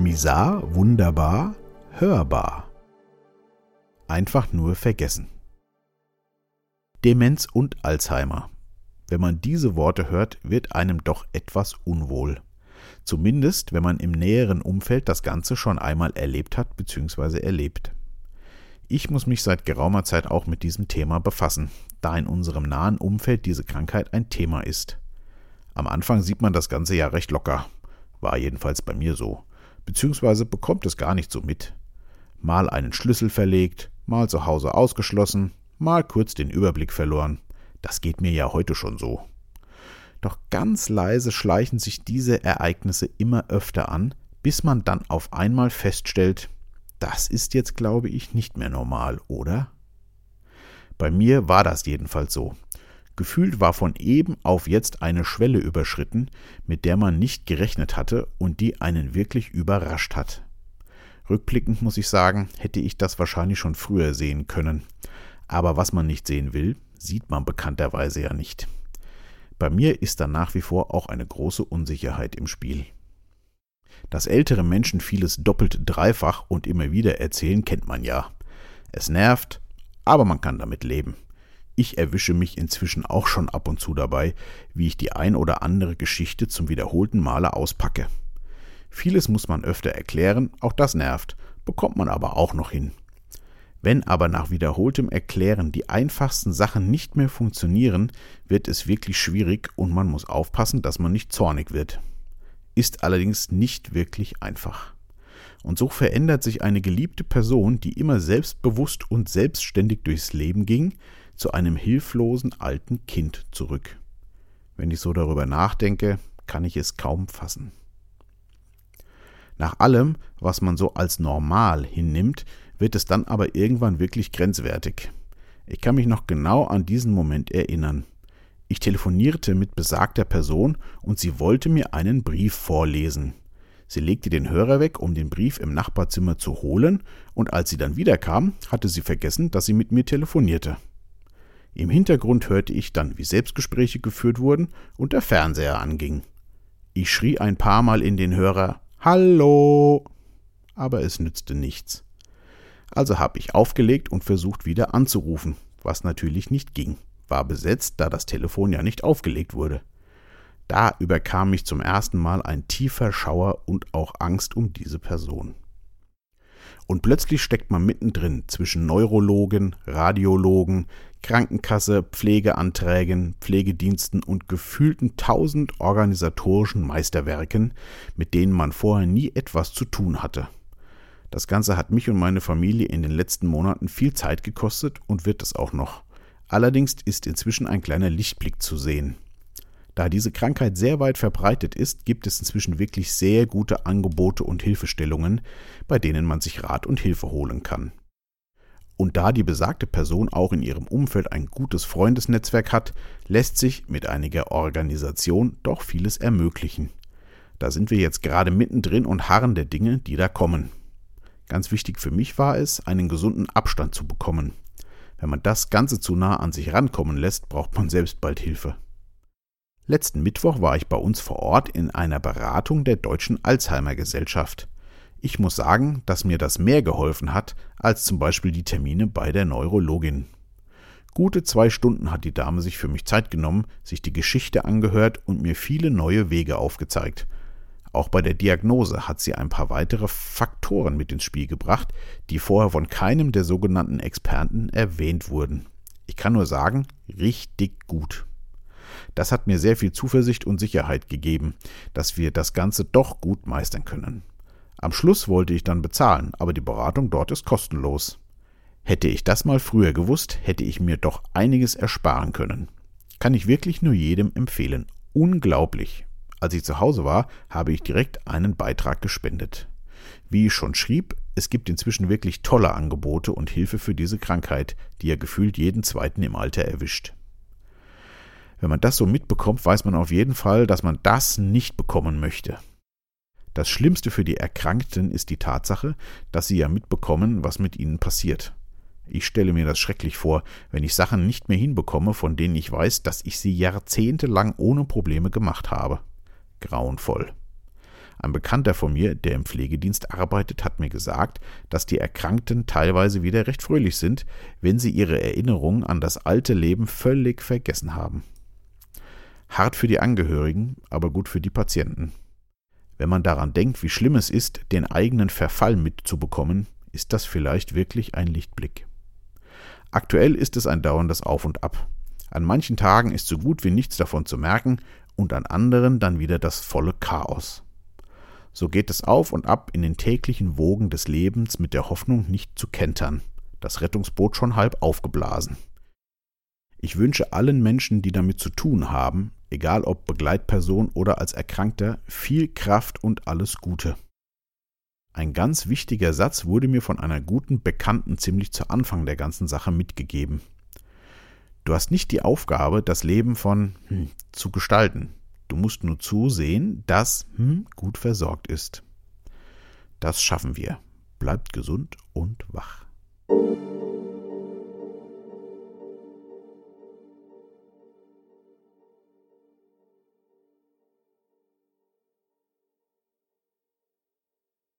Misar, wunderbar, hörbar. Einfach nur vergessen. Demenz und Alzheimer. Wenn man diese Worte hört, wird einem doch etwas unwohl. Zumindest, wenn man im näheren Umfeld das Ganze schon einmal erlebt hat bzw. erlebt. Ich muss mich seit geraumer Zeit auch mit diesem Thema befassen, da in unserem nahen Umfeld diese Krankheit ein Thema ist. Am Anfang sieht man das Ganze ja recht locker, war jedenfalls bei mir so, beziehungsweise bekommt es gar nicht so mit. Mal einen Schlüssel verlegt, mal zu Hause ausgeschlossen, mal kurz den Überblick verloren. Das geht mir ja heute schon so. Doch ganz leise schleichen sich diese Ereignisse immer öfter an, bis man dann auf einmal feststellt, das ist jetzt, glaube ich, nicht mehr normal, oder? Bei mir war das jedenfalls so. Gefühlt war von eben auf jetzt eine Schwelle überschritten, mit der man nicht gerechnet hatte und die einen wirklich überrascht hat. Rückblickend muss ich sagen, hätte ich das wahrscheinlich schon früher sehen können. Aber was man nicht sehen will, sieht man bekannterweise ja nicht. Bei mir ist da nach wie vor auch eine große Unsicherheit im Spiel. Dass ältere Menschen vieles doppelt dreifach und immer wieder erzählen, kennt man ja. Es nervt, aber man kann damit leben. Ich erwische mich inzwischen auch schon ab und zu dabei, wie ich die ein oder andere Geschichte zum wiederholten Male auspacke. Vieles muss man öfter erklären, auch das nervt, bekommt man aber auch noch hin. Wenn aber nach wiederholtem Erklären die einfachsten Sachen nicht mehr funktionieren, wird es wirklich schwierig und man muss aufpassen, dass man nicht zornig wird ist allerdings nicht wirklich einfach. Und so verändert sich eine geliebte Person, die immer selbstbewusst und selbstständig durchs Leben ging, zu einem hilflosen alten Kind zurück. Wenn ich so darüber nachdenke, kann ich es kaum fassen. Nach allem, was man so als normal hinnimmt, wird es dann aber irgendwann wirklich grenzwertig. Ich kann mich noch genau an diesen Moment erinnern. Ich telefonierte mit besagter Person und sie wollte mir einen Brief vorlesen. Sie legte den Hörer weg, um den Brief im Nachbarzimmer zu holen, und als sie dann wiederkam, hatte sie vergessen, dass sie mit mir telefonierte. Im Hintergrund hörte ich dann, wie Selbstgespräche geführt wurden und der Fernseher anging. Ich schrie ein paar Mal in den Hörer Hallo. Aber es nützte nichts. Also habe ich aufgelegt und versucht wieder anzurufen, was natürlich nicht ging war besetzt, da das Telefon ja nicht aufgelegt wurde. Da überkam mich zum ersten Mal ein tiefer Schauer und auch Angst um diese Person. Und plötzlich steckt man mittendrin zwischen Neurologen, Radiologen, Krankenkasse, Pflegeanträgen, Pflegediensten und gefühlten tausend organisatorischen Meisterwerken, mit denen man vorher nie etwas zu tun hatte. Das Ganze hat mich und meine Familie in den letzten Monaten viel Zeit gekostet und wird es auch noch. Allerdings ist inzwischen ein kleiner Lichtblick zu sehen. Da diese Krankheit sehr weit verbreitet ist, gibt es inzwischen wirklich sehr gute Angebote und Hilfestellungen, bei denen man sich Rat und Hilfe holen kann. Und da die besagte Person auch in ihrem Umfeld ein gutes Freundesnetzwerk hat, lässt sich mit einiger Organisation doch vieles ermöglichen. Da sind wir jetzt gerade mittendrin und harren der Dinge, die da kommen. Ganz wichtig für mich war es, einen gesunden Abstand zu bekommen. Wenn man das Ganze zu nah an sich rankommen lässt, braucht man selbst bald Hilfe. Letzten Mittwoch war ich bei uns vor Ort in einer Beratung der Deutschen Alzheimer Gesellschaft. Ich muss sagen, dass mir das mehr geholfen hat als zum Beispiel die Termine bei der Neurologin. Gute zwei Stunden hat die Dame sich für mich Zeit genommen, sich die Geschichte angehört und mir viele neue Wege aufgezeigt, auch bei der Diagnose hat sie ein paar weitere Faktoren mit ins Spiel gebracht, die vorher von keinem der sogenannten Experten erwähnt wurden. Ich kann nur sagen, richtig gut. Das hat mir sehr viel Zuversicht und Sicherheit gegeben, dass wir das Ganze doch gut meistern können. Am Schluss wollte ich dann bezahlen, aber die Beratung dort ist kostenlos. Hätte ich das mal früher gewusst, hätte ich mir doch einiges ersparen können. Kann ich wirklich nur jedem empfehlen. Unglaublich. Als ich zu Hause war, habe ich direkt einen Beitrag gespendet. Wie ich schon schrieb, es gibt inzwischen wirklich tolle Angebote und Hilfe für diese Krankheit, die ja gefühlt jeden zweiten im Alter erwischt. Wenn man das so mitbekommt, weiß man auf jeden Fall, dass man das nicht bekommen möchte. Das Schlimmste für die Erkrankten ist die Tatsache, dass sie ja mitbekommen, was mit ihnen passiert. Ich stelle mir das schrecklich vor, wenn ich Sachen nicht mehr hinbekomme, von denen ich weiß, dass ich sie jahrzehntelang ohne Probleme gemacht habe grauenvoll. Ein Bekannter von mir, der im Pflegedienst arbeitet, hat mir gesagt, dass die Erkrankten teilweise wieder recht fröhlich sind, wenn sie ihre Erinnerungen an das alte Leben völlig vergessen haben. Hart für die Angehörigen, aber gut für die Patienten. Wenn man daran denkt, wie schlimm es ist, den eigenen Verfall mitzubekommen, ist das vielleicht wirklich ein Lichtblick. Aktuell ist es ein dauerndes Auf und Ab. An manchen Tagen ist so gut wie nichts davon zu merken und an anderen dann wieder das volle Chaos. So geht es auf und ab in den täglichen Wogen des Lebens mit der Hoffnung, nicht zu kentern, das Rettungsboot schon halb aufgeblasen. Ich wünsche allen Menschen, die damit zu tun haben, egal ob Begleitperson oder als Erkrankter, viel Kraft und alles Gute. Ein ganz wichtiger Satz wurde mir von einer guten Bekannten ziemlich zu Anfang der ganzen Sache mitgegeben. Du hast nicht die Aufgabe, das Leben von hm, zu gestalten. Du musst nur zusehen, dass hm, gut versorgt ist. Das schaffen wir. Bleibt gesund und wach.